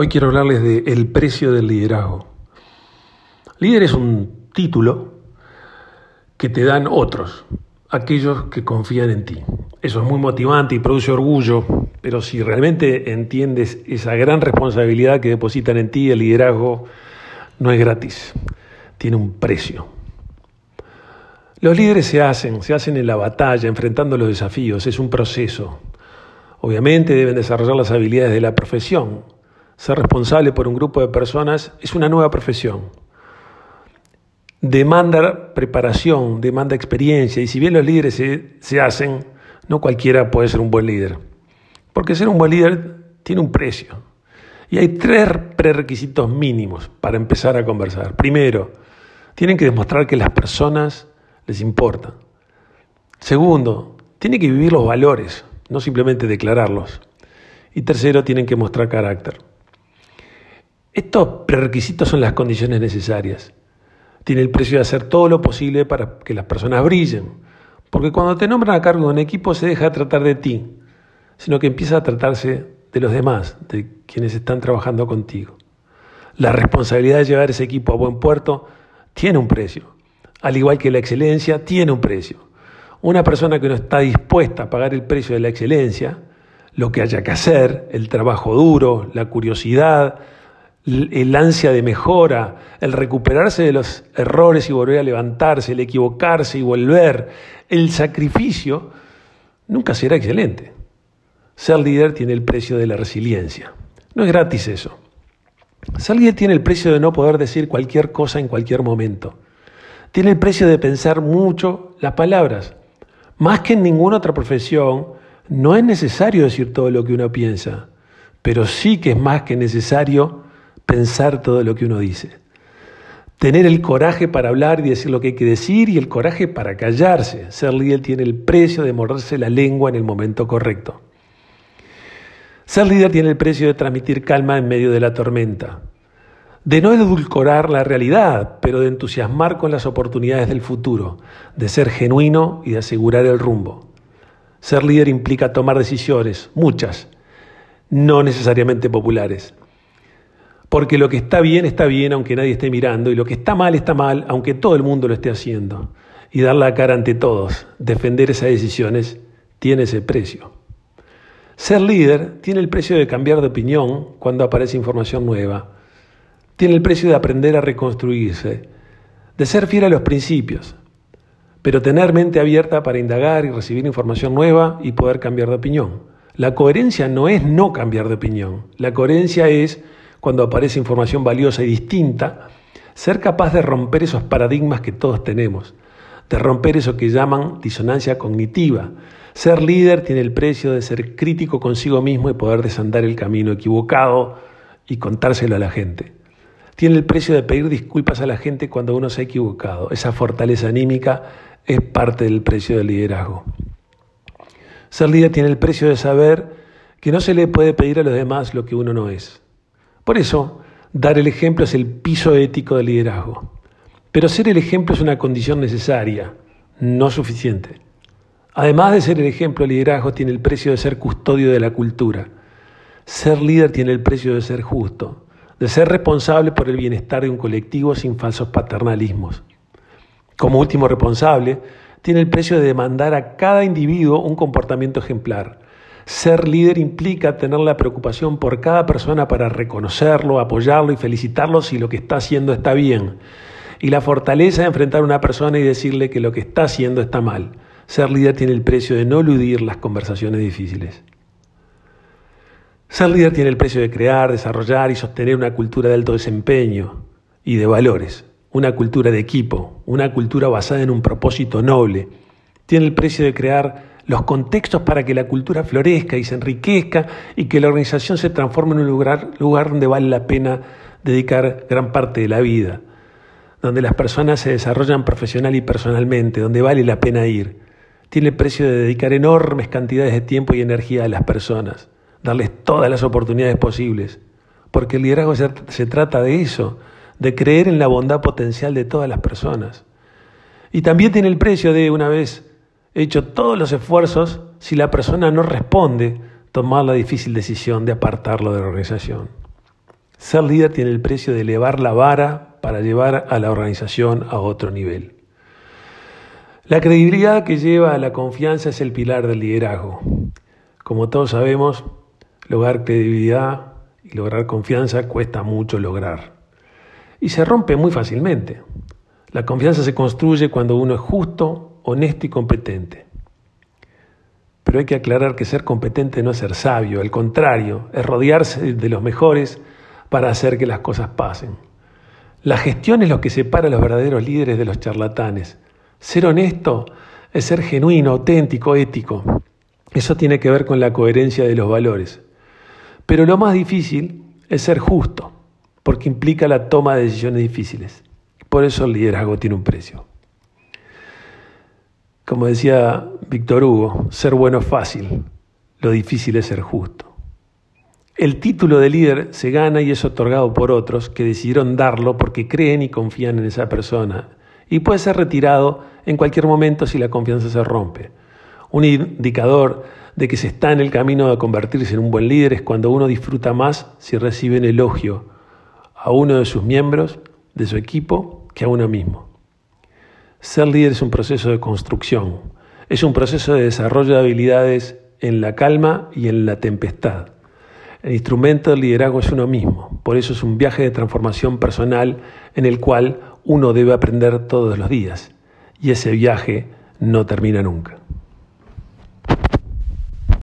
Hoy quiero hablarles de El precio del liderazgo. Líder es un título que te dan otros, aquellos que confían en ti. Eso es muy motivante y produce orgullo, pero si realmente entiendes esa gran responsabilidad que depositan en ti, el liderazgo no es gratis, tiene un precio. Los líderes se hacen, se hacen en la batalla, enfrentando los desafíos, es un proceso. Obviamente deben desarrollar las habilidades de la profesión. Ser responsable por un grupo de personas es una nueva profesión. Demanda preparación, demanda experiencia, y si bien los líderes se, se hacen, no cualquiera puede ser un buen líder. Porque ser un buen líder tiene un precio. Y hay tres prerequisitos mínimos para empezar a conversar. Primero, tienen que demostrar que las personas les importan. Segundo, tienen que vivir los valores, no simplemente declararlos. Y tercero, tienen que mostrar carácter. Estos prerequisitos son las condiciones necesarias. Tiene el precio de hacer todo lo posible para que las personas brillen. Porque cuando te nombran a cargo de un equipo se deja de tratar de ti, sino que empieza a tratarse de los demás, de quienes están trabajando contigo. La responsabilidad de llevar ese equipo a buen puerto tiene un precio, al igual que la excelencia tiene un precio. Una persona que no está dispuesta a pagar el precio de la excelencia, lo que haya que hacer, el trabajo duro, la curiosidad, el ansia de mejora, el recuperarse de los errores y volver a levantarse, el equivocarse y volver, el sacrificio, nunca será excelente. Ser líder tiene el precio de la resiliencia. No es gratis eso. Ser líder tiene el precio de no poder decir cualquier cosa en cualquier momento. Tiene el precio de pensar mucho las palabras. Más que en ninguna otra profesión, no es necesario decir todo lo que uno piensa, pero sí que es más que necesario pensar todo lo que uno dice. Tener el coraje para hablar y decir lo que hay que decir y el coraje para callarse. Ser líder tiene el precio de morderse la lengua en el momento correcto. Ser líder tiene el precio de transmitir calma en medio de la tormenta. De no edulcorar la realidad, pero de entusiasmar con las oportunidades del futuro, de ser genuino y de asegurar el rumbo. Ser líder implica tomar decisiones, muchas, no necesariamente populares. Porque lo que está bien está bien aunque nadie esté mirando y lo que está mal está mal aunque todo el mundo lo esté haciendo. Y dar la cara ante todos, defender esas decisiones, tiene ese precio. Ser líder tiene el precio de cambiar de opinión cuando aparece información nueva tiene el precio de aprender a reconstruirse, de ser fiel a los principios, pero tener mente abierta para indagar y recibir información nueva y poder cambiar de opinión. La coherencia no es no cambiar de opinión, la coherencia es, cuando aparece información valiosa y distinta, ser capaz de romper esos paradigmas que todos tenemos, de romper eso que llaman disonancia cognitiva. Ser líder tiene el precio de ser crítico consigo mismo y poder desandar el camino equivocado y contárselo a la gente tiene el precio de pedir disculpas a la gente cuando uno se ha equivocado. Esa fortaleza anímica es parte del precio del liderazgo. Ser líder tiene el precio de saber que no se le puede pedir a los demás lo que uno no es. Por eso, dar el ejemplo es el piso ético del liderazgo. Pero ser el ejemplo es una condición necesaria, no suficiente. Además de ser el ejemplo, el liderazgo tiene el precio de ser custodio de la cultura. Ser líder tiene el precio de ser justo, de ser responsable por el bienestar de un colectivo sin falsos paternalismos. Como último responsable, tiene el precio de demandar a cada individuo un comportamiento ejemplar. Ser líder implica tener la preocupación por cada persona para reconocerlo, apoyarlo y felicitarlo si lo que está haciendo está bien. Y la fortaleza de enfrentar a una persona y decirle que lo que está haciendo está mal. Ser líder tiene el precio de no eludir las conversaciones difíciles. Ser líder tiene el precio de crear, desarrollar y sostener una cultura de alto desempeño y de valores, una cultura de equipo, una cultura basada en un propósito noble. Tiene el precio de crear los contextos para que la cultura florezca y se enriquezca y que la organización se transforme en un lugar, lugar donde vale la pena dedicar gran parte de la vida, donde las personas se desarrollan profesional y personalmente, donde vale la pena ir. Tiene el precio de dedicar enormes cantidades de tiempo y energía a las personas darles todas las oportunidades posibles, porque el liderazgo se, trata de eso, de creer en la bondad potencial de todas las personas. Y también tiene el precio de, una vez hecho todos los esfuerzos, si la persona no responde, tomar la difícil decisión de apartarlo de la organización. Ser líder tiene el precio de elevar la vara para llevar a la organización a otro nivel. La credibilidad que lleva a la confianza es el pilar del liderazgo. Como todos sabemos, lograr credibilidad y lograr confianza cuesta mucho lograr. Y se rompe muy fácilmente. La confianza se construye cuando uno es justo, honesto y competente. Pero hay que aclarar que ser competente no es ser sabio, al contrario, es rodearse de los mejores para hacer que las cosas pasen. La gestión es lo que separa a los verdaderos líderes de los charlatanes. Ser honesto es ser genuino, auténtico, ético. Eso tiene que ver con la coherencia de los valores. Pero lo más difícil es ser justo, porque implica la toma de decisiones difíciles. Por eso el liderazgo tiene un precio. Como decía Víctor Hugo, ser bueno es fácil, lo difícil es ser justo. El título de líder se gana y es otorgado por otros que decidieron darlo porque creen y confían en esa persona y puede ser retirado en cualquier momento si la confianza se rompe. Un indicador de que se está en el camino de convertirse en un buen líder es cuando uno disfruta más si recibe elogio a uno de sus miembros, de su equipo, que a uno mismo. Ser líder es un proceso de construcción, es un proceso de desarrollo de habilidades en la calma y en la tempestad. El instrumento del liderazgo es uno mismo, por eso es un viaje de transformación personal en el cual uno debe aprender todos los días y ese viaje no termina nunca.